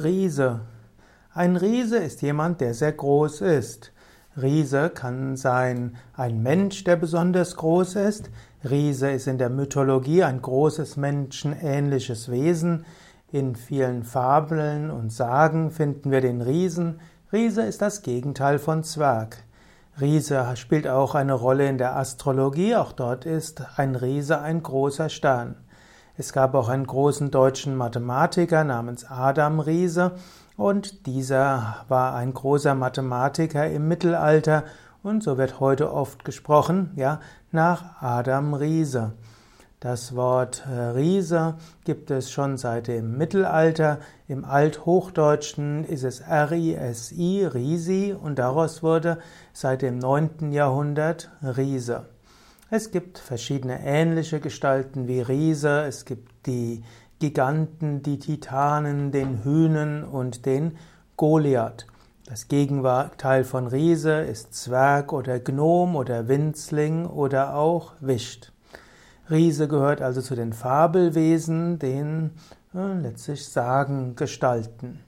Riese. Ein Riese ist jemand, der sehr groß ist. Riese kann sein ein Mensch, der besonders groß ist. Riese ist in der Mythologie ein großes menschenähnliches Wesen. In vielen Fabeln und Sagen finden wir den Riesen. Riese ist das Gegenteil von Zwerg. Riese spielt auch eine Rolle in der Astrologie. Auch dort ist ein Riese ein großer Stern. Es gab auch einen großen deutschen Mathematiker namens Adam Riese und dieser war ein großer Mathematiker im Mittelalter und so wird heute oft gesprochen, ja, nach Adam Riese. Das Wort äh, Riese gibt es schon seit dem Mittelalter. Im Althochdeutschen ist es R-I-S-I, Risi, und daraus wurde seit dem 9. Jahrhundert Riese. Es gibt verschiedene ähnliche Gestalten wie Riese, es gibt die Giganten, die Titanen, den Hühnen und den Goliath. Das Gegenteil von Riese ist Zwerg oder Gnom oder Winzling oder auch Wicht. Riese gehört also zu den Fabelwesen, den äh, letztlich Sagen gestalten.